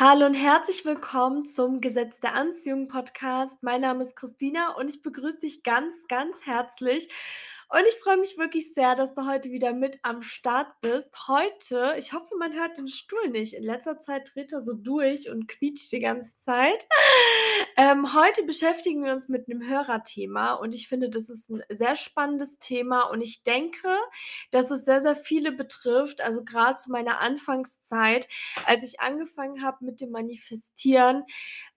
Hallo und herzlich willkommen zum Gesetz der Anziehung Podcast. Mein Name ist Christina und ich begrüße dich ganz, ganz herzlich. Und ich freue mich wirklich sehr, dass du heute wieder mit am Start bist. Heute, ich hoffe, man hört den Stuhl nicht. In letzter Zeit dreht er so durch und quietscht die ganze Zeit. Ähm, heute beschäftigen wir uns mit einem Hörerthema und ich finde, das ist ein sehr spannendes Thema und ich denke, dass es sehr, sehr viele betrifft. Also gerade zu meiner Anfangszeit, als ich angefangen habe mit dem Manifestieren,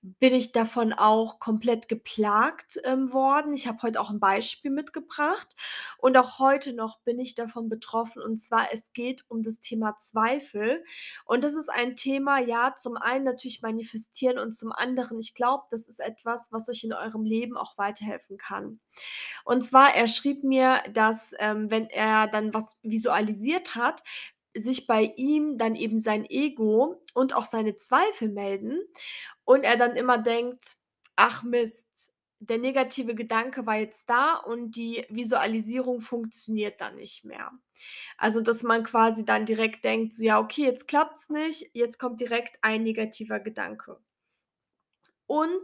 bin ich davon auch komplett geplagt, ähm, worden. Ich habe heute auch ein Beispiel mitgebracht und auch heute noch bin ich davon betroffen und zwar es geht um das Thema Zweifel und das ist ein Thema, ja, zum einen natürlich manifestieren und zum anderen, ich glaube, das ist etwas, was euch in eurem Leben auch weiterhelfen kann. Und zwar, er schrieb mir, dass, ähm, wenn er dann was visualisiert hat, sich bei ihm dann eben sein Ego und auch seine Zweifel melden und er dann immer denkt: „Ach Mist, der negative Gedanke war jetzt da und die Visualisierung funktioniert dann nicht mehr.“ Also, dass man quasi dann direkt denkt, so: „Ja, okay, jetzt klappt's nicht, jetzt kommt direkt ein negativer Gedanke.“ Und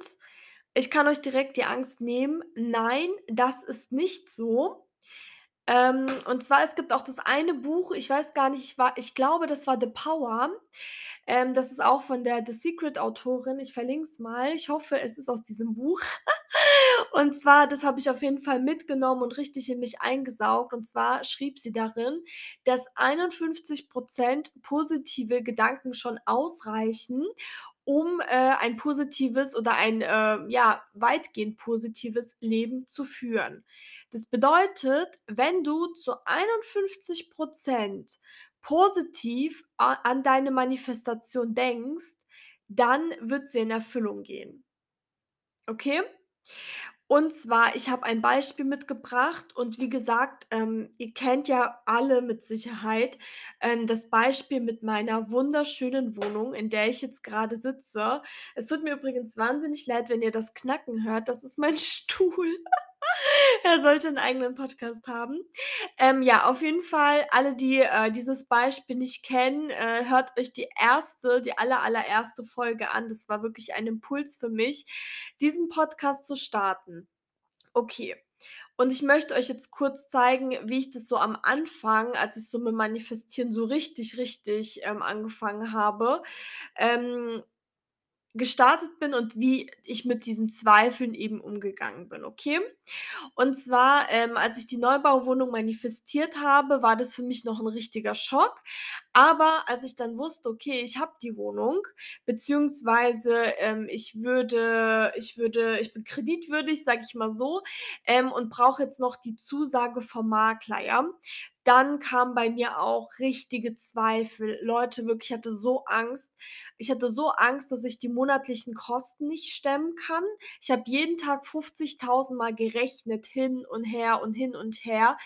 ich kann euch direkt die Angst nehmen. Nein, das ist nicht so. Ähm, und zwar, es gibt auch das eine Buch, ich weiß gar nicht, ich war ich glaube, das war „The Power“. Ähm, das ist auch von der The Secret Autorin. Ich verlinke es mal. Ich hoffe, es ist aus diesem Buch. Und zwar, das habe ich auf jeden Fall mitgenommen und richtig in mich eingesaugt. Und zwar schrieb sie darin, dass 51% positive Gedanken schon ausreichen, um, äh, ein positives oder ein, äh, ja, weitgehend positives Leben zu führen. Das bedeutet, wenn du zu 51% positiv a an deine Manifestation denkst, dann wird sie in Erfüllung gehen. Okay? Und zwar, ich habe ein Beispiel mitgebracht und wie gesagt, ähm, ihr kennt ja alle mit Sicherheit, ähm, das Beispiel mit meiner wunderschönen Wohnung, in der ich jetzt gerade sitze. Es tut mir übrigens wahnsinnig leid, wenn ihr das Knacken hört. Das ist mein Stuhl. Er sollte 'n eigenen Podcast haben. Ähm, ja, auf jeden Fall, alle, die, äh, dieses Beispiel nicht kennen, äh, hört euch die erste, die aller allererste Folge an. Das war wirklich ein Impuls für mich, diesen Podcast zu starten. Okay. Und ich möchte euch jetzt kurz zeigen, wie ich das so am Anfang, als ich so mit Manifestieren so richtig, richtig, ähm, angefangen habe, ähm gestartet bin und wie ich mit diesen Zweifeln eben umgegangen bin, okay? Und zwar, ähm, als ich die Neubauwohnung manifestiert habe, war das für mich noch 'n richtiger Schock. Aber als ich dann wusste: „Okay, ich habe die Wohnung, beziehungsweise, ähm, ich würde ich würde ich bin kreditwürdig, sage ich mal so, ähm, und brauche jetzt noch die Zusage vom Makler“, ja? Dann kamen bei mir auch richtige Zweifel. Leute, wirklich, ich hatte so Angst. Ich hatte so Angst, dass ich die monatlichen Kosten nicht stemmen kann. Ich habe jeden Tag 50.000 Mal gerechnet, hin und her und hin und her,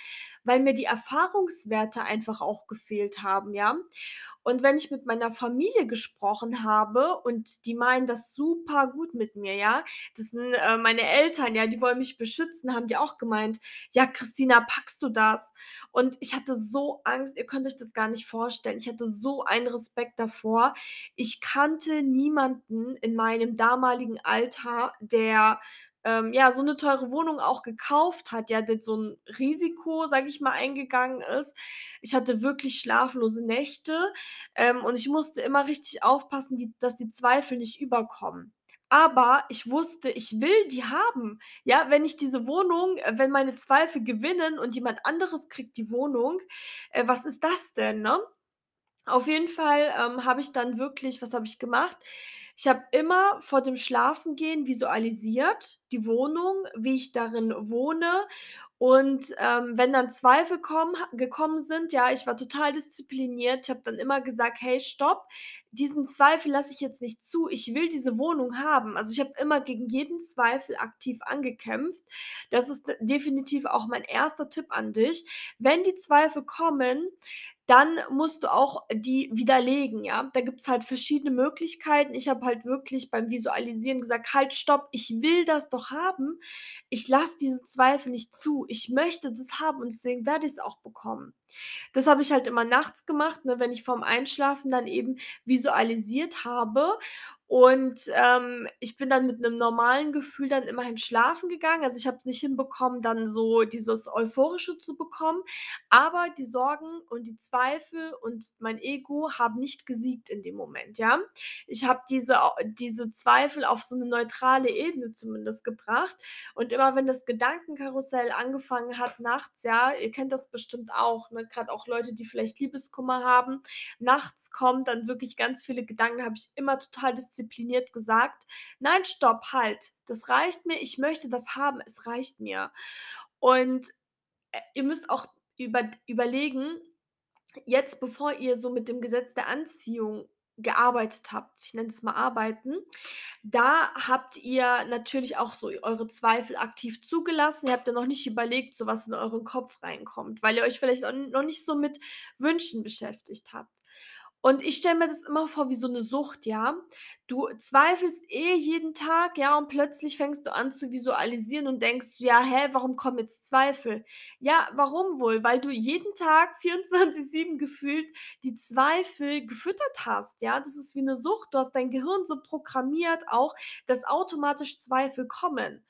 weil mir die Erfahrungswerte einfach auch gefehlt haben, ja? Und wenn ich mit meiner Familie gesprochen habe und die meinen das super gut mit mir, ja? Das sind, äh, meine Eltern, ja, die wollen mich beschützen, haben die auch gemeint: „Ja, Christina, packst du das?“ Und ich hatte so Angst, ihr könnt euch das gar nicht vorstellen. Ich hatte so einen Respekt davor. Ich kannte niemanden in meinem damaligen Alter, der ähm, ja, so 'ne teure Wohnung auch gekauft hat, ja, so 'n Risiko, sage ich mal, eingegangen ist. Ich hatte wirklich schlaflose Nächte, ähm, und ich musste immer richtig aufpassen, die dass die Zweifel nicht überkommen. Aber ich wusste, ich will die haben. Ja, wenn ich diese Wohnung äh, wenn meine Zweifel gewinnen und jemand anderes kriegt die Wohnung, äh, was ist das denn, ne? Auf jeden Fall, ähm, habe ich dann wirklich was habe ich gemacht? Ich habe immer vor dem Schlafengehen visualisiert, die Wohnung, wie ich darin wohne und, ähm, wenn dann Zweifel kommen gekommen sind, ja, ich war total diszipliniert. Ich habe dann immer gesagt: „Hey, stopp, diesen Zweifel lasse ich jetzt nicht zu. Ich will diese Wohnung haben.“ Also, ich habe immer gegen jeden Zweifel aktiv angekämpft. Das ist definitiv auch mein erster Tipp an dich. Wenn die Zweifel kommen, dann musst du auch die widerlegen, ja? Da gibt's halt verschiedene Möglichkeiten. Ich habe halt wirklich beim Visualisieren gesagt: „Halt, stopp, ich will das doch haben. Ich lasse diese Zweifel nicht zu. Ich möchte das haben und deswegen werde ich's auch bekommen.“ Das habe ich halt immer nachts gemacht, ne, wenn ich vorm Einschlafen dann eben visualisiert habe und, ähm, ich bin dann mit 'nem normalen Gefühl dann immerhin schlafen gegangen. Also, ich habe es nicht hinbekommen, dann so dieses Euphorische zu bekommen, aber die Sorgen und die Zweifel und mein Ego haben nicht gesiegt in dem Moment, ja? Ich habe diese diese Zweifel auf so 'ne neutrale Ebene zumindest gebracht und immer wenn das Gedankenkarussell angefangen hat nachts, ja, ihr kennt das bestimmt auch, ne, grad auch Leute, die vielleicht Liebeskummer haben. Nachts kommen dann wirklich ganz viele Gedanken, habe ich immer total diszipliniert gesagt: „Nein, stopp, halt. Das reicht mir. Ich möchte das haben. Es reicht mir.“ Und, äh, ihr müsst auch über überlegen, jetzt, bevor ihr so mit dem Gesetz der Anziehung gearbeitet habt, ich nenne es mal arbeiten, da habt ihr natürlich auch so eure Zweifel aktiv zugelassen. Ihr habt ja noch nicht überlegt, so was in euren Kopf reinkommt, weil ihr euch vielleicht noch nicht so mit Wünschen beschäftigt habt. Und ich stelle mir das immer vor wie so 'ne Sucht, ja? Du zweifelst eh jeden Tag, ja, und plötzlich fängst du an zu visualisieren und denkst: „Ja, hä, warum kommen jetzt Zweifel?“ Ja, warum wohl? Weil du jeden Tag 24/7 gefühlt die Zweifel gefüttert hast, ja? Das ist wie 'ne Sucht. Du hast dein Gehirn so programmiert auch, dass automatisch Zweifel kommen.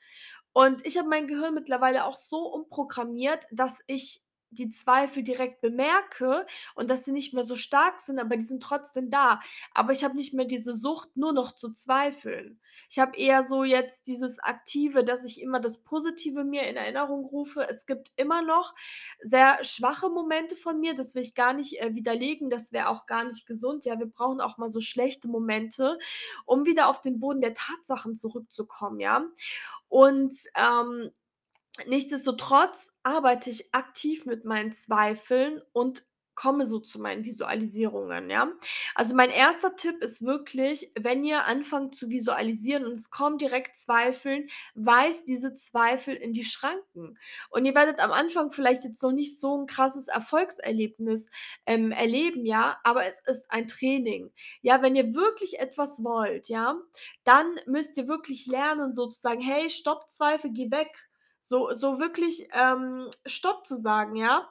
Und ich habe mein Gehirn mittlerweile auch so umprogrammiert, dass ich die Zweifel direkt bemerke und dass sie nicht mehr so stark sind, aber die sind trotzdem da. Aber ich habe nicht mehr diese Sucht, nur noch zu zweifeln. Ich habe eher so jetzt dieses Aktive, dass ich immer das Positive mir in Erinnerung rufe. Es gibt immer noch sehr schwache Momente von mir, das will ich gar nicht, äh, widerlegen. Das wäre auch gar nicht gesund. Ja, wir brauchen auch mal so schlechte Momente, um wieder auf den Boden der Tatsachen zurückzukommen, ja? Und, ähm, nichtsdestotrotz arbeite ich aktiv mit meinen Zweifeln und komme so zu meinen Visualisierungen, ja? Also, mein 1. Tipp ist wirklich, wenn ihr anfangt zu visualisieren und es kommen direkt Zweifeln, weist diese Zweifel in die Schranken. Und ihr werdet am Anfang vielleicht jetzt noch nicht so 'n krasses Erfolgserlebnis, ähm, erleben, ja, aber es ist ein Training. Ja, wenn ihr wirklich etwas wollt, ja, dann müsst ihr wirklich lernen, so zu sagen: „Hey, stopp, Zweifel, geh weg.“ So so wirklich, ähm, stopp zu sagen, ja?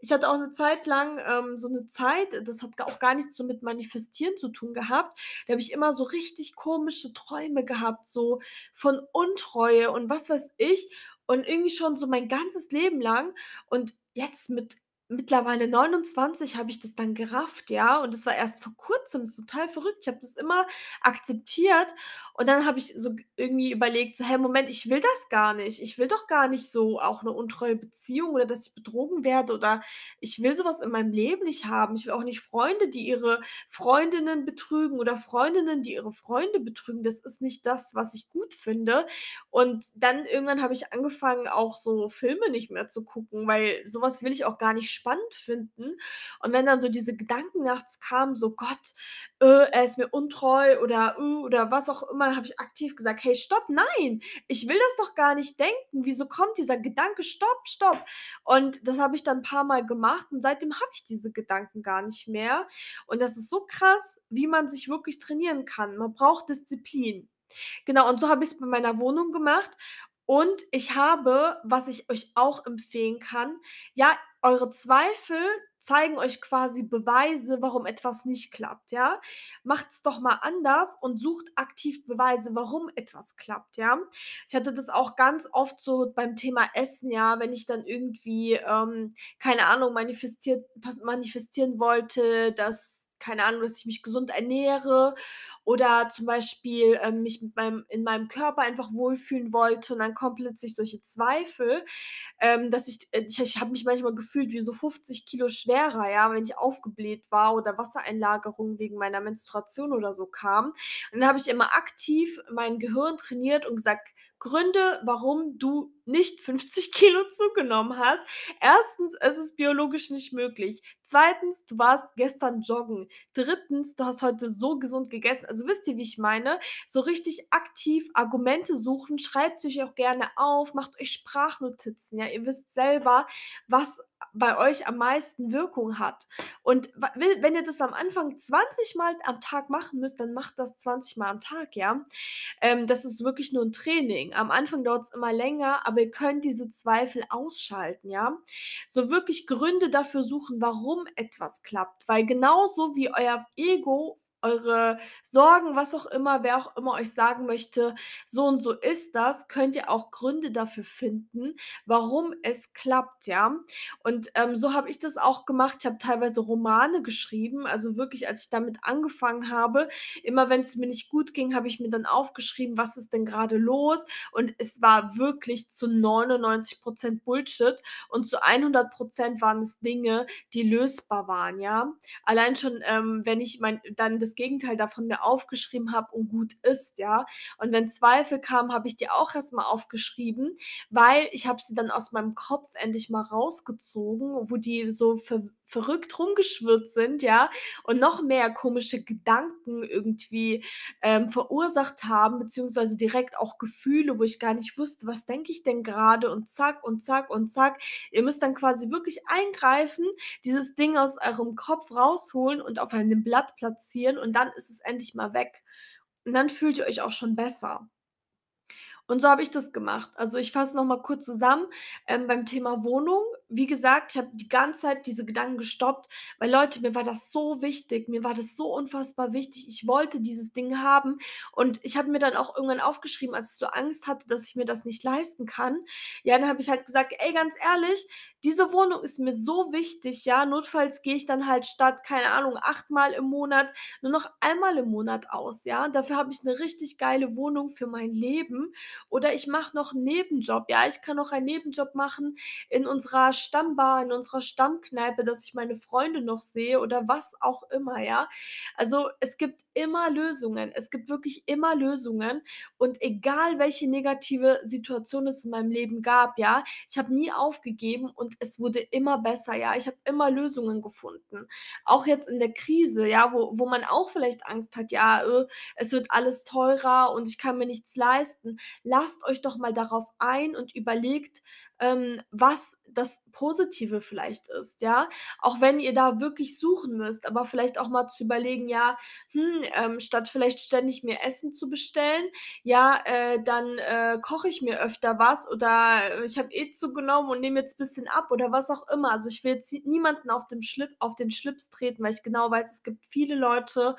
Ich hatte auch 'ne Zeit lang, ähm, so 'ne Zeit, das hat auch gar nichts so mit Manifestieren zu tun gehabt. Da habe ich immer so richtig komische Träume gehabt, so von Untreue und was weiß ich und irgendwie schon so mein ganzes Leben lang. Und jetzt mit mittlerweile 29 habe ich das dann gerafft, ja? Und das war erst vor Kurzem, ist total verrückt. Ich habe das immer akzeptiert und dann habe ich so irgendwie überlegt, so: „Hey, Moment, ich will das gar nicht. Ich will doch gar nicht so auch 'ne untreue Beziehung oder dass ich betrogen werde oder ich will so was in meinem Leben nicht haben. Ich will auch nicht Freunde, die ihre Freundinnen betrügen oder Freundinnen, die ihre Freunde betrügen. Das ist nicht das, was ich gut finde.“ Und dann irgendwann habe ich angefangen, auch so Filme nicht mehr zu gucken, weil so was will ich auch gar nicht spannend finden. Und wenn dann so diese Gedanken nachts kamen, so: „Gott, äh, er ist mir untreu“ oder, äh, oder was auch immer, habe ich aktiv gesagt: „Hey, stopp, nein, ich will das doch gar nicht denken. Wieso kommt dieser Gedanke? Stopp, stopp.“ Und das habe ich dann paarmal gemacht und seitdem habe ich diese Gedanken gar nicht mehr. Und das ist so krass, wie man sich wirklich trainieren kann. Man braucht Disziplin. Genau, und so habe ich's bei meiner Wohnung gemacht und ich habe, was ich euch auch empfehlen kann ja, eure Zweifel zeigen euch quasi Beweise, warum etwas nicht klappt, ja? Macht's doch mal anders und sucht aktiv Beweise, warum etwas klappt, ja? Ich hatte das auch ganz oft so beim Thema Essen, ja, wenn ich dann irgendwie, ähm, keine Ahnung, manifestiert manifestieren wollte, dass keine Ahnung, dass ich mich gesund ernähre oder zum Beispiel, ähm, mich mit meinem in meinem Körper einfach wohlfühlen wollte und dann kommen plötzlich solche Zweifel, ähm, dass ich äh, ich ich habe mich manchmal gefühlt wie so 50 kg schwerer, ja, wenn ich aufgebläht war oder Wassereinlagerung wegen meiner Menstruation oder so kam. Und dann habe ich immer aktiv mein Gehirn trainiert und gesagt: „Gründe, warum du nicht 50 kg zugenommen hast. 1. es ist biologisch nicht möglich. 2. du warst gestern joggen. 3. du hast heute so gesund gegessen. Also, wisst ihr, wie ich meine? So richtig aktiv Argumente suchen, schreibt's euch auch gerne auf, macht euch Sprachnotizen, ja? Ihr wisst selber, was bei euch am meisten Wirkung hat. Und wenn ihr das am Anfang 20 Mal am Tag machen müsst, dann macht das 20 Mal am Tag, ja? Ähm, das ist wirklich nur 'n Training. Am Anfang dauert's immer länger, aber ihr könnt diese Zweifel ausschalten, ja? So wirklich Gründe dafür suchen, warum etwas klappt, weil genauso wie euer Ego, eure Sorgen, was auch immer, wer auch immer euch sagen möchte: „So und so ist das“, könnt ihr auch Gründe dafür finden, warum es klappt, ja? Und, ähm, so habe ich das auch gemacht. Ich habe teilweise Romane geschrieben, also wirklich, als ich damit angefangen habe immer wenn's mir nicht gut ging, habe ich mir dann aufgeschrieben: „Was ist denn grade los?“ Und es war wirklich zu 99 % Bullshit und zu 100 % waren es Dinge, die lösbar waren, ja? Allein schon, ähm, wenn ich mein dann das Gegenteil davon mir aufgeschrieben habe und gut ist, ja? Und wenn Zweifel kamen, habe ich die auch erst mal aufgeschrieben, weil ich habe sie dann aus meinem Kopf endlich mal rausgezogen, wo die so ver verrückt rumgeschwirrt sind, ja, und noch mehr komische Gedanken irgendwie, ähm, verursacht haben, beziehungsweise direkt auch Gefühle, wo ich gar nicht wusste: „Was denke ich denn grade?“ Und zack und zack und zack. Ihr müsst dann quasi wirklich eingreifen, dieses Ding aus eurem Kopf rausholen und auf einem Blatt platzieren und dann ist es endlich mal weg. Und dann fühlt ihr euch auch schon besser. Und so habe ich das gemacht. Also, ich fasse noch mal kurz zusammen, ähm, beim Thema Wohnung. Wie gesagt, ich habe die ganze Zeit diese Gedanken gestoppt, weil Leute, mir war das so wichtig. Mir war das so unfassbar wichtig. Ich wollte dieses Ding haben und ich habe mir dann auch irgendwann aufgeschrieben, als ich so Angst hatte, dass ich mir das nicht leisten kann. Ja, dann habe ich halt gesagt: „Ey, ganz ehrlich, diese Wohnung ist mir so wichtig, ja, notfalls gehe ich dann halt statt, keine Ahnung, achtmal im Monat nur noch einmal im Monat aus, ja? Dafür habe ich 'ne richtig geile Wohnung für mein Leben oder ich mache noch 'n Nebenjob, ja? Ich kann noch einen Nebenjob machen in unserer Stammbar, in unserer Stammkneipe, dass ich meine Freunde noch sehe oder was auch immer, ja? Also, es gibt immer Lösungen. Es gibt wirklich immer Lösungen und egal, welche negative Situation es in meinem Leben gab, ja, ich habe nie aufgegeben und es wurde immer besser, ja? Ich habe immer Lösungen gefunden. Auch jetzt in der Krise, ja, wo wo man auch vielleicht Angst hat: „Ja, äh, es wird alles teurer und ich kann mir nichts leisten.“ Lasst euch doch mal darauf ein und überlegt, ähm, was das Positive vielleicht ist, ja? Auch wenn ihr da wirklich suchen müsst, aber vielleicht auch mal zu überlegen: „Ja, hm, ähm, statt vielleicht ständig mir Essen zu bestellen, ja, äh, dann, äh, koche ich mir öfter was oder, äh, ich habe eh zugenommen und nehme jetzt bisschen ab“, oder was auch immer. Also, ich will jetzt niemanden auf dem Schlip auf den Schlips treten, weil ich genau weiß, es gibt viele Leute,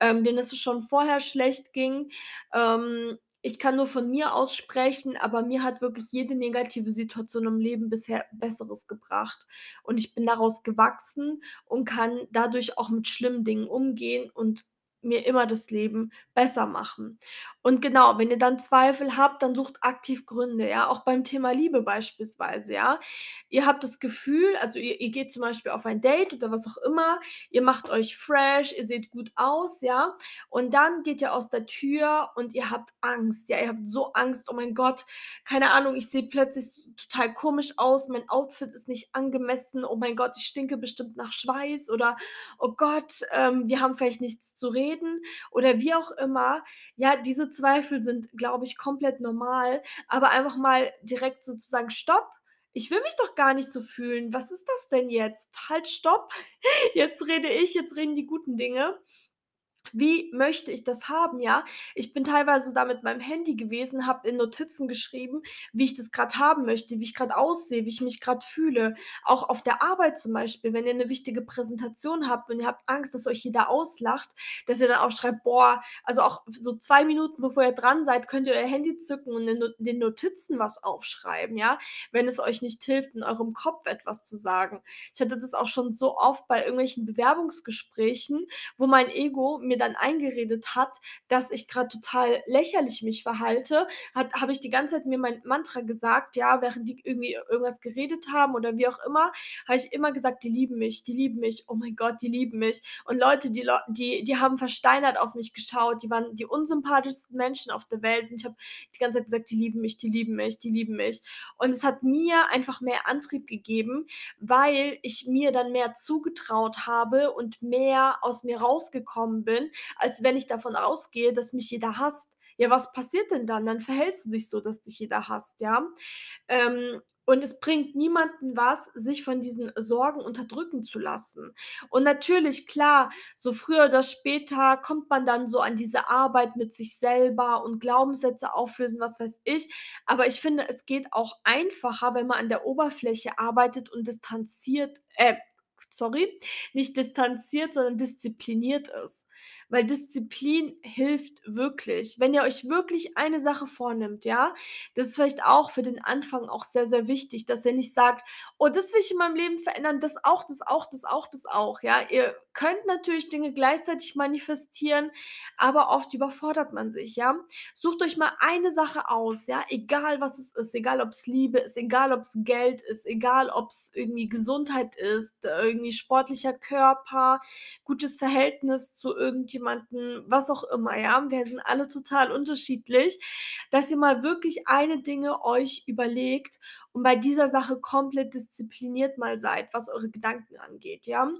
ähm, denen es schon vorher schlecht ging. Ähm, ich kann nur von mir aus sprechen, aber mir hat wirklich jede negative Situation im Leben bisher Besseres gebracht. Und ich bin daraus gewachsen und kann dadurch auch mit schlimmen Dingen umgehen und mir immer das Leben besser machen. Und genau, wenn ihr dann Zweifel habt, dann sucht aktiv Gründe, ja? Auch beim Thema Liebe beispielsweise, ja? Ihr habt das Gefühl also, ihr ihr geht zum Beispiel auf ein Date oder was auch immer, ihr macht euch fresh, ihr seht gut aus, ja? Und dann geht ihr aus der Tür und ihr habt Angst, ja? Ihr habt so Angst: „Oh mein Gott, keine Ahnung, ich sehe plötzlich total komisch aus, mein Outfit ist nicht angemessen. Oh mein Gott, ich stinke bestimmt nach Schweiß“ oder „Oh Gott, ähm, wir haben vielleicht nichts zu reden“ oder wie auch immer. Ja, diese Zweifel sind, glaube ich, komplett normal, aber einfach mal direkt so zu sagen: „Stopp, ich will mich doch gar nicht so fühlen. Was ist das denn jetzt? Halt, stopp. Jetzt rede ich, jetzt reden die guten Dinge. Wie möchte ich das haben, ja?“ Ich bin teilweise da mit meinem Handy gewesen, habe in Notizen geschrieben, wie ich das grad haben möchte, wie ich grad aussehe, wie ich mich grad fühle. Auch auf der Arbeit zum Beispiel, wenn ihr 'ne wichtige Präsentation habt und ihr habt Angst, dass euch jeder auslacht, dass ihr dann aufschreibt: „Boah“ also, auch so 2 Minuten, bevor ihr dran seid, könnt ihr euer Handy zücken und in den Notizen was aufschreiben, ja, wenn es euch nicht hilft, in eurem Kopf etwas zu sagen. Ich hatte das auch schon so oft bei irgendwelchen Bewerbungsgesprächen, wo mein Ego mir dann eingeredet hat, dass ich grad total lächerlich mich verhalte, habe ich die ganze Zeit mir mein Mantra gesagt, ja, während die irgendwie irgendwas geredet haben oder wie auch immer, habe ich immer gesagt: „Die lieben mich, die lieben mich. Oh mein Gott, die lieben mich.“ Und Leute, die die die haben versteinert auf mich geschaut, die waren die unsympathischsten Menschen auf der Welt und ich habe die ganze Zeit gesagt: „Die lieben mich, die lieben mich, die lieben mich.“ Und es hat mir einfach mehr Antrieb gegeben, weil ich mir dann mehr zugetraut habe und mehr aus mir rausgekommen bin als wenn ich davon ausgehe, dass mich jeder hasst. Ja, was passiert denn dann? Dann verhältst du dich so, dass dich jeder hasst, ja? Ähm, und es bringt niemanden was, sich von diesen Sorgen unterdrücken zu lassen. Und natürlich, klar, so früher oder später kommt man dann so an diese Arbeit mit sich selber und Glaubenssätze auflösen, was weiß ich. Aber ich finde, es geht auch einfacher, wenn man an der Oberfläche arbeitet und distanziert äh, sorry, nicht distanziert, sondern diszipliniert ist. Weil Disziplin hilft wirklich. Wenn ihr euch wirklich eine Sache vornimmt, ja, das ist vielleicht auch für den Anfang auch sehr, sehr wichtig, dass ihr nicht sagt: „Oh, das will ich in meinem Leben verändern, das auch, das auch, das auch, das auch“, ja? Ihr könnt natürlich Dinge gleichzeitig manifestieren, aber oft überfordert man sich, ja? Sucht euch mal eine Sache aus, ja, egal was es ist, egal ob's Liebe ist, egal ob's Geld ist, egal ob's irgendwie Gesundheit ist, irgendwie sportlicher Körper, gutes Verhältnis zu irgendjemandem, was auch immer, ja? Wir sind alle total unterschiedlich, dass ihr mal wirklich eine Dinge euch überlegt und bei dieser Sache komplett diszipliniert mal seid, was eure Gedanken angeht, ja?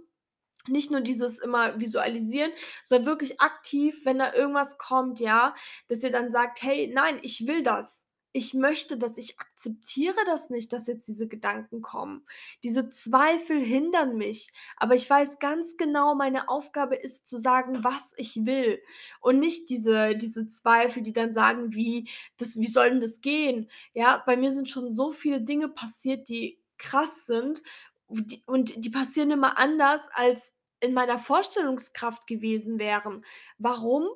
Nicht nur dieses immer visualisieren, sondern wirklich aktiv, wenn da irgendwas kommt, ja, dass ihr dann sagt: „Hey, nein, ich will das. Ich möchte das. Ich akzeptiere das nicht, dass jetzt diese Gedanken kommen. Diese Zweifel hindern mich, aber ich weiß ganz genau, meine Aufgabe ist zu sagen, was ich will und nicht diese diese Zweifel, die dann sagen wie: „Das wie soll denn das gehen?“ Ja, bei mir sind schon so viele Dinge passiert, die krass sind, und die passieren immer anders, als in meiner Vorstellungskraft gewesen wären. Warum?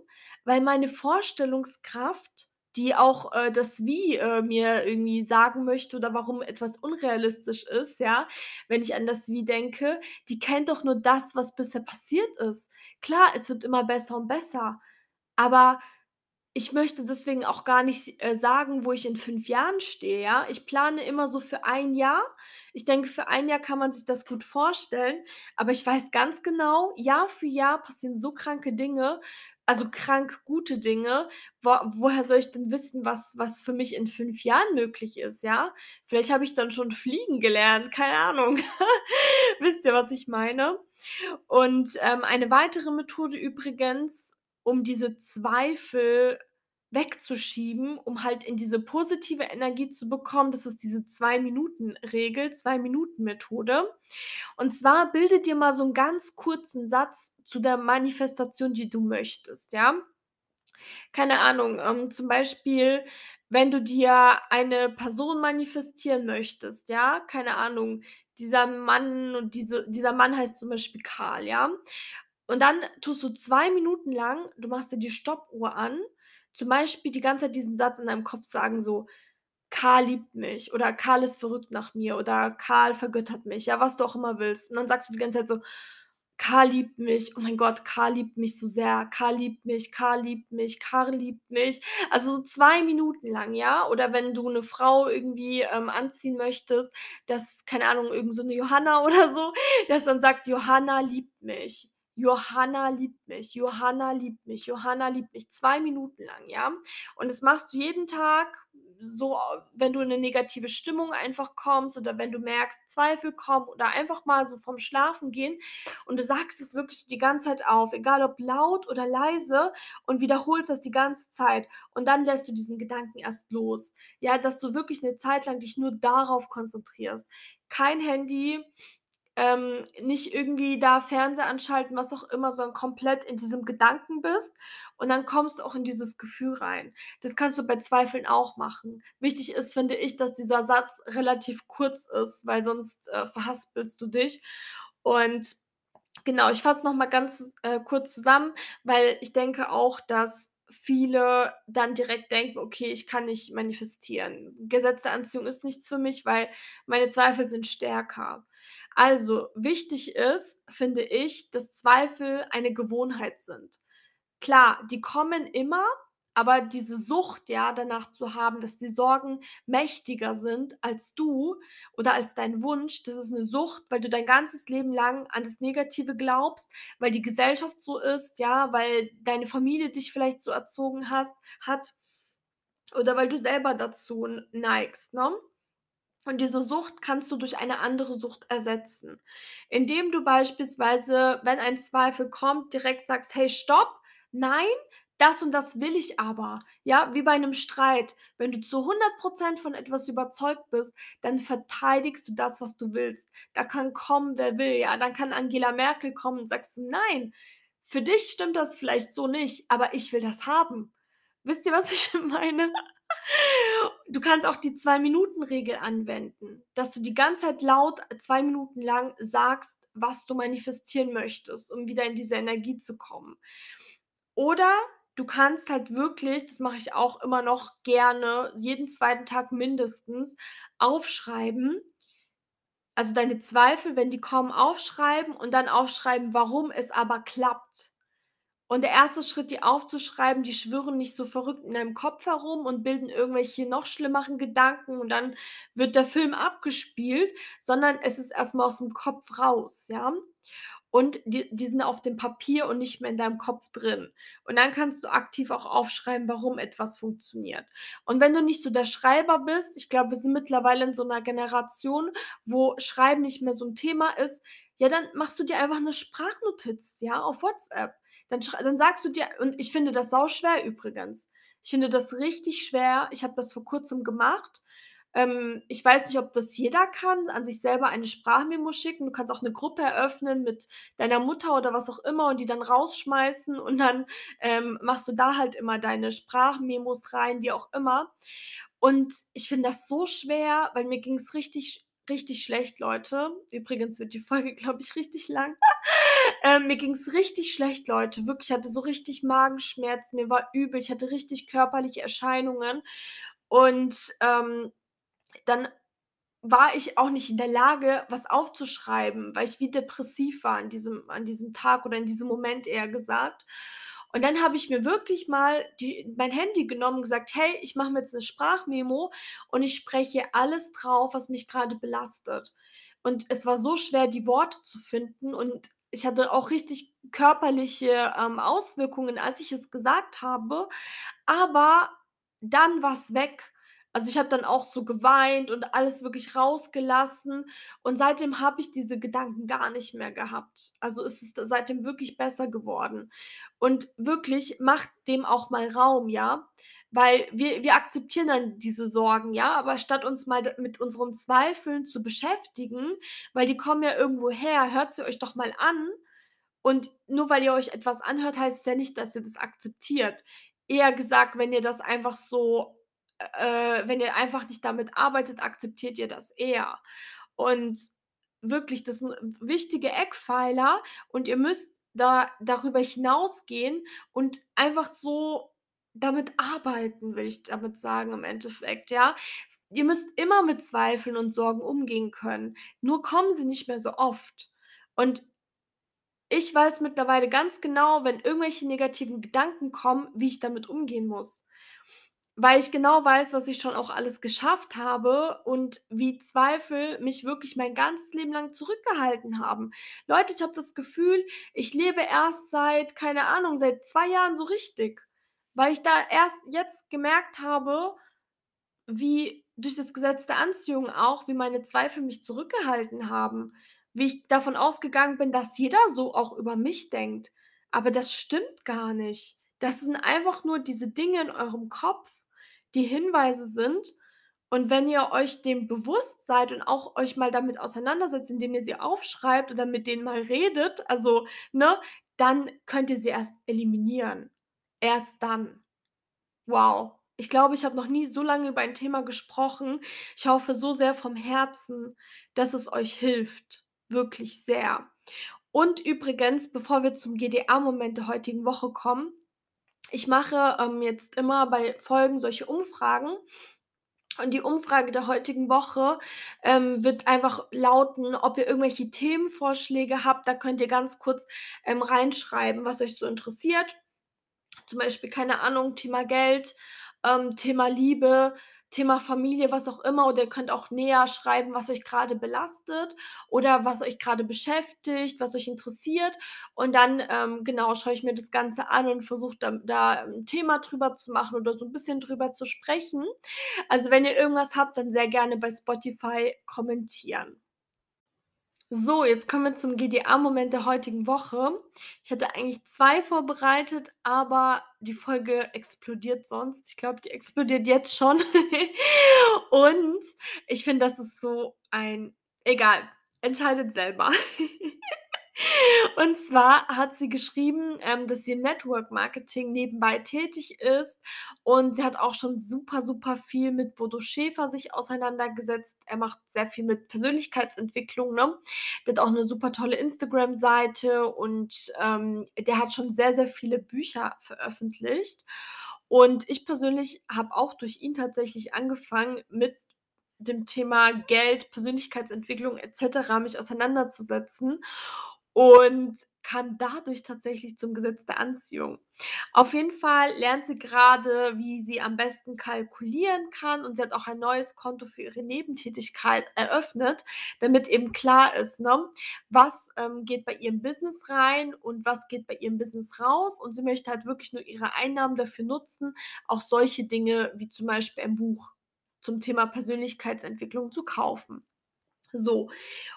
Weil meine Vorstellungskraft, die auch, äh, das Wie, äh, mir irgendwie sagen möchte oder warum etwas unrealistisch ist, ja, wenn ich an das Wie denke, die kennt doch nur das, was bisher passiert ist. Klar, es wird immer besser und besser, aber ich möchte deswegen auch gar nicht äh, sagen, wo ich in 5 Jahren stehe, ja? Ich plane immer so für ein Jahr. Ich denke, für ein Jahr kann man sich das gut vorstellen, aber ich weiß ganz genau, Jahr für Jahr passieren so kranke Dinge, also krank gute Dinge. Wo woher soll ich denn wissen, was was für mich in 5 Jahren möglich ist, ja? Vielleicht habe ich dann schon fliegen gelernt, keine Ahnung. Wisst ihr, was ich meine? Und, ähm, eine weitere Methode übrigens, um diese Zweifel wegzuschieben, um halt in diese positive Energie zu bekommen, das ist diese Zwei-Minuten-Regel, Zwei-Minuten-Methode. Und zwar bilde dir mal so 'n ganz kurzen Satz zu der Manifestation, die du möchtest, ja? Keine Ahnung, ähm, zum Beispiel, wenn du dir eine Person manifestieren möchtest, ja? Keine Ahnung, dieser Mann und diese dieser Mann heißt zum Beispiel Karl, ja? Und dann tust du 2 Minuten lang du machst dir die Stoppuhr an, zum Beispiel die ganze Zeit diesen Satz in deinem Kopf sagen, so: „Karl liebt mich“ oder „Karl ist verrückt nach mir“ oder „Karl vergöttert mich“, ja, was du auch immer willst. Und dann sagst du die ganze Zeit so: „Karl liebt mich. Oh mein Gott, Karl liebt mich so sehr. Karl liebt mich, Karl liebt mich, Karl liebt mich.“ Also, so 2 Minuten lang, ja? Oder wenn du 'ne Frau irgendwie, ähm, anziehen möchtest, dass keine Ahnung, irgend so 'ne Johanna oder so, dass dann sagt: „Johanna liebt mich. Johanna liebt mich. Johanna liebt mich. Johanna liebt mich.“ 2 Minuten lang, ja? Und das machst du jeden Tag so, wenn du in 'ne negative Stimmung einfach kommst oder wenn du merkst, Zweifel kommen oder einfach mal so vorm Schlafengehen und du sagst es wirklich die ganze Zeit auf, egal ob laut oder leise und wiederholst das die ganze Zeit. Und dann lässt du diesen Gedanken erst los. Ja, dass du wirklich 'ne Zeit lang dich nur darauf konzentrierst. Kein Handy, ähm, nicht irgendwie da Fernseher anschalten, was auch immer, sondern komplett in diesem Gedanken bist und dann kommst du auch in dieses Gefühl rein. Das kannst du bei Zweifeln auch machen. Wichtig ist, finde ich, dass dieser Satz relativ kurz ist, weil sonst, äh, verhaspelst du dich. Und genau, ich fasse noch mal ganz, äh, kurz zusammen, weil ich denke auch, dass viele dann direkt denken: „Okay, ich kann nicht manifestieren. Gesetz der Anziehung ist nichts für mich, weil meine Zweifel sind stärker.“ Also, wichtig ist, finde ich, dass Zweifel eine Gewohnheit sind. Klar, die kommen immer, aber diese Sucht, ja, danach zu haben, dass die Sorgen mächtiger sind als du oder als dein Wunsch, das ist 'ne Sucht, weil du dein ganzes Leben lang an das Negative glaubst, weil die Gesellschaft so ist, ja, weil deine Familie dich vielleicht so erzogen hast hat oder weil du selber dazu neigst, ne? Und diese Sucht kannst du durch eine andere Sucht ersetzen, indem du beispielsweise, wenn ein Zweifel kommt, direkt sagst: „Hey, stopp! „Nein, das und das will ich aber.“ Ja, wie bei 'nem Streit. Wenn du zu 100 % von etwas überzeugt bist, dann verteidigst du das, was du willst. Da kann kommen, wer will, ja? Dann kann Angela Merkel kommen und sagst „Nein, für dich stimmt das vielleicht so nicht, aber ich will das haben.“ Wisst ihr, was ich meine? Du kannst auch die Zwei-Minuten-Regel anwenden, dass du die ganze Zeit laut 2 Minuten lang sagst, was du manifestieren möchtest, um wieder in diese Energie zu kommen. Oder du kannst halt wirklich, das mache ich auch immer noch gerne, jeden 2. Tag mindestens, aufschreiben also, deine Zweifel, wenn die kommen, aufschreiben und dann aufschreiben, warum es aber klappt. Und der 1. Schritt, die aufzuschreiben, die schwirren nicht so verrückt in deinem Kopf herum und bilden irgendwelche noch schlimmeren Gedanken und dann wird der Film abgespielt, sondern es ist erst mal aus'm Kopf raus, ja? Und die die sind auf dem Papier und nicht mehr in deinem Kopf drin. Und dann kannst du aktiv auch aufschreiben, warum etwas funktioniert. Und wenn du nicht so der Schreiber bist ich glaube, wir sind mittlerweile in so 'ner Generation, wo Schreiben nicht mehr so 'n Thema ist, ja, dann machst du dir einfach 'ne Sprachnotiz, ja, auf WhatsApp. Dann dann sagst du dir und ich finde das sauschwer übrigens. Ich finde das richtig schwer. Ich habe das vor Kurzem gemacht. Ähm, ich weiß nicht, ob das jeder kann, an sich selber eine Sprachmemo schicken. Du kannst auch 'ne Gruppe eröffnen mit deiner Mutter oder was auch immer und die dann rausschmeißen und dann, ähm, machst du da halt immer deine Sprachmemos rein, wie auch immer. Und ich finde das so schwer, weil mir ging's richtig richtig schlecht, Leute. Übrigens wird die Folge, glaube ich, richtig lang. Ähm, mir ging's richtig schlecht, Leute, wirklich. Ich hatte so richtig Magenschmerzen, mir war übel, ich hatte richtig körperliche Erscheinungen. Und, ähm, dann war ich auch nicht in der Lage, was aufzuschreiben, weil ich wie depressiv war an diesem an diesem Tag oder in diesem Moment eher gesagt. Und dann habe ich mir wirklich mal die mein Handy genommen und gesagt: „Hey, ich mache mir jetzt 'ne Sprachmemo und ich spreche alles drauf, was mich grade belastet.“ Und es war so schwer, die Worte zu finden und ich hatte auch richtig körperliche, ähm, Auswirkungen, als ich es gesagt habe, aber dann war's weg. Also, ich habe dann auch so geweint und alles wirklich rausgelassen und seitdem habe ich diese Gedanken gar nicht mehr gehabt. Also, es ist seitdem wirklich besser geworden. Und wirklich, macht dem auch mal Raum, ja? Weil wir wir akzeptieren dann diese Sorgen, ja, aber statt uns mal mit unseren Zweifeln zu beschäftigen, weil die kommen ja irgendwo her, hört sie euch doch mal an. Und nur weil ihr euch etwas anhört, heißt es ja nicht, dass ihr das akzeptiert. Eher gesagt, wenn ihr das einfach so äh, wenn ihr einfach nicht damit arbeitet, akzeptiert ihr das eher. Und wirklich, das sind wichtige Eckpfeiler und ihr müsst da darüber hinausgehen und einfach so damit arbeiten, will ich damit sagen im Endeffekt, ja? Ihr müsst immer mit Zweifeln und Sorgen umgehen können, nur kommen sie nicht mehr so oft. Und ich weiß mittlerweile ganz genau, wenn irgendwelche negativen Gedanken kommen, wie ich damit umgehen muss. Weil ich genau weiß, was ich schon auch alles geschafft habe und wie Zweifel mich wirklich mein ganzes Leben lang zurückgehalten haben. Leute, ich habe das Gefühl, ich lebe erst seit keine Ahnung, seit 2 Jahren so richtig, weil ich da erst jetzt gemerkt habe, wie durch das Gesetz der Anziehung auch, wie meine Zweifel mich zurückgehalten haben, wie ich davon ausgegangen bin, dass jeder so auch über mich denkt. Aber das stimmt gar nicht. Das sind einfach nur diese Dinge in eurem Kopf, die Hinweise sind. Und wenn ihr euch dem bewusst seid und auch euch mal damit auseinandersetzt, indem ihr sie aufschreibt oder mit denen mal redet, also, ne, dann könnt ihr sie erst eliminieren. Erst dann. Wow. Ich glaube, ich habe noch nie so lange über ein Thema gesprochen. Ich hoffe so sehr vom Herzen, dass es euch hilft, wirklich sehr. Und übrigens, bevor wir zum GDA-Moment der heutigen Woche kommen, ich mache, ähm, jetzt immer bei Folgen solche Umfragen. Und die Umfrage der heutigen Woche, ähm, wird einfach lauten, ob ihr irgendwelche Themenvorschläge habt. Da könnt ihr ganz kurz, ähm, reinschreiben, was euch so interessiert. Zum Beispiel, keine Ahnung, Thema Geld, ähm, Thema Liebe, Thema Familie, was auch immer. Oder ihr könnt auch näher schreiben, was euch grade belastet oder was euch grade beschäftigt, was euch interessiert. Und dann, ähm, genau, schaue ich mir das Ganze an und versuche da da 'n Thema drüber zu machen oder so 'n bisschen drüber zu sprechen. Also, wenn ihr irgendwas habt, dann sehr gerne bei Spotify kommentieren. So, jetzt kommen wir zum GDA-Moment der heutigen Woche. Ich hatte eigentlich 2 vorbereitet, aber die Folge explodiert sonst. Ich glaube, die explodiert jetzt schon. Und ich finde, das ist so ein egal, entscheidet selber. Und zwar hat sie geschrieben, ähm, dass sie im Network Marketing nebenbei tätig ist und sie hat auch schon super, super viel mit Bodo Schäfer sich auseinandergesetzt. Er macht sehr viel mit Persönlichkeitsentwicklung, ne? Der hat auch 'ne super tolle Instagram-Seite und, ähm, der hat schon sehr, sehr viele Bücher veröffentlicht. Und ich persönlich habe auch durch ihn tatsächlich angefangen, mit dem Thema Geld, Persönlichkeitsentwicklung et cetera mich auseinanderzusetzen und kam dadurch tatsächlich zum Gesetz der Anziehung. Auf jeden Fall lernt sie grade, wie sie am besten kalkulieren kann und sie hat auch ein neues Konto für ihre Nebentätigkeit eröffnet, damit eben klar ist, ne, was, ähm, geht bei ihr in Business rein und was geht bei ihr im Business raus. Und sie möchte halt wirklich nur ihre Einnahmen dafür nutzen, auch solche Dinge wie zum Beispiel ein Buch zum Thema Persönlichkeitsentwicklung zu kaufen. So,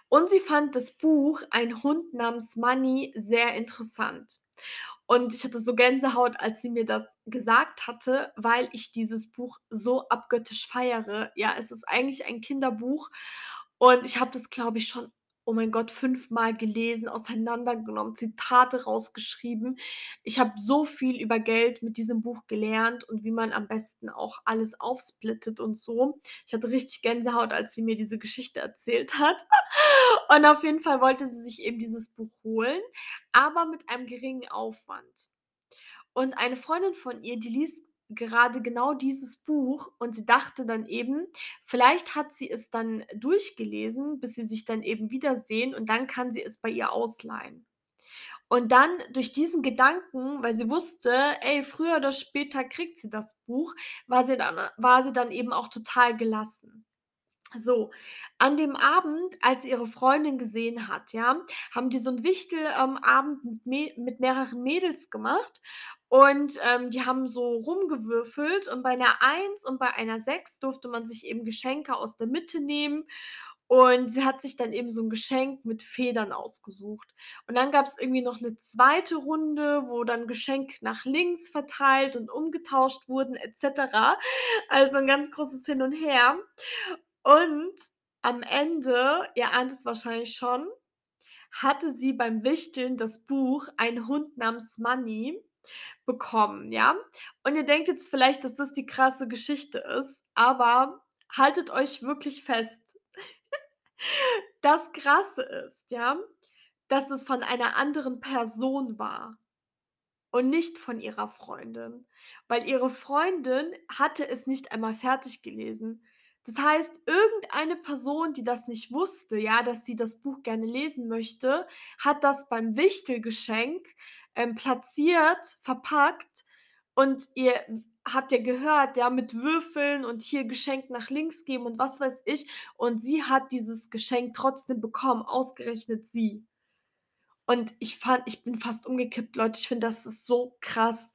und sie fand das Buch „Ein Hund namens Money“ sehr interessant. Und ich hatte so Gänsehaut, als sie mir das gesagt hatte, weil ich dieses Buch so abgöttisch feiere. Ja, es ist eigentlich ein Kinderbuch und ich habe das, glaube ich, schon, oh mein Gott, fünfmal gelesen, auseinandergenommen, Zitate rausgeschrieben. Ich habe so viel über Geld mit diesem Buch gelernt und wie man am besten auch alles aufsplittet und so. Ich hatte richtig Gänsehaut, als sie mir diese Geschichte erzählt hat. Und auf jeden Fall wollte sie sich eben dieses Buch holen, aber mit einem geringen Aufwand. Und eine Freundin von ihr, die liest gerade genau dieses Buch und sie dachte dann eben, vielleicht hat sie es dann durchgelesen, bis sie sich dann eben wiedersehen und dann kann sie es bei ihr ausleihen. Und dann durch diesen Gedanken, weil sie wusste, ey, früher oder später kriegt sie das Buch, war sie dann war sie dann eben auch total gelassen. So, an dem Abend, als sie ihre Freundin gesehen hat, ja, haben die so 'n Wichtel ähm, mit me mit mehreren Mädels gemacht und, ähm, die haben so rumgewürfelt und bei 'ner 1 und bei einer 6 durfte man sich eben Geschenke aus der Mitte nehmen und sie hat sich dann eben so 'n Geschenk mit Federn ausgesucht. Und dann gab's irgendwie noch 'ne 2. Runde, wo dann Geschenke nach links verteilt und umgetauscht wurden et cetera. Also 'n ganz großes Hin und Her. Und am Ende, ihr ahnt es wahrscheinlich schon, hatte sie beim Wichteln das Buch „Ein Hund namens Money“ bekommen, ja? Und ihr denkt jetzt vielleicht, dass das die krasse Geschichte ist, aber haltet euch wirklich fest. Das Krasse ist, ja, dass es von einer anderen Person war und nicht von ihrer Freundin, weil ihre Freundin hatte es nicht einmal fertig gelesen. Das heißt, irgendeine Person, die das nicht wusste, ja, dass sie das Buch gerne lesen möchte, hat das beim Wichtelgeschenk, ähm, platziert, verpackt und ihr habt ja gehört, ja, mit Würfeln und hier Geschenk nach links geben und was weiß ich. Und sie hat dieses Geschenk trotzdem bekommen, ausgerechnet sie. Und ich fand ich bin fast umgekippt, Leute. Ich finde, das ist so krass,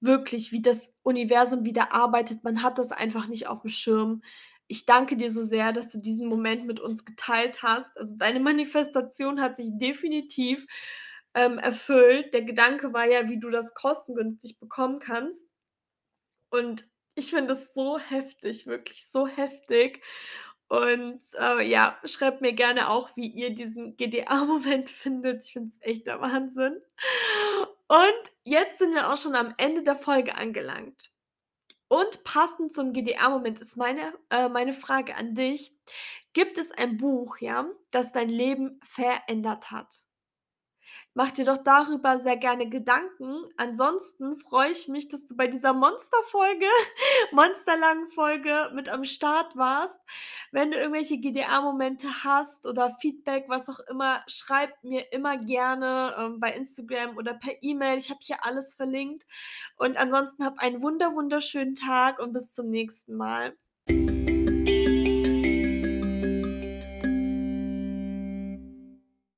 wirklich, wie das Universum, wie da arbeitet. Man hat das einfach nicht aufm Schirm. Ich danke dir so sehr, dass du diesen Moment mit uns geteilt hast. Also, deine Manifestation hat sich definitiv, ähm, erfüllt. Der Gedanke war ja, wie du das kostengünstig bekommen kannst. Und ich finde das so heftig, wirklich so heftig. Und, äh, ja, schreibt mir gerne auch, wie ihr diesen GDA-Moment findet. Ich finde es echt der Wahnsinn. Und jetzt sind wir auch schon am Ende der Folge angelangt. Und passend zum GDA-Moment ist meine äh, meine Frage an dich: Gibt es ein Buch, ja, das dein Leben verändert hat? Mach dir doch darüber sehr gerne Gedanken. Ansonsten freue ich mich, dass du bei dieser Monsterfolge monsterlangen Folge mit am Start warst. Wenn du irgendwelche GDA-Momente hast oder Feedback, was auch immer, schreib mir immer gerne, ähm, bei Instagram oder per E-Mail. Ich habe hier alles verlinkt. Und ansonsten hab einen wunder wunderschönen Tag und bis zum nächsten Mal.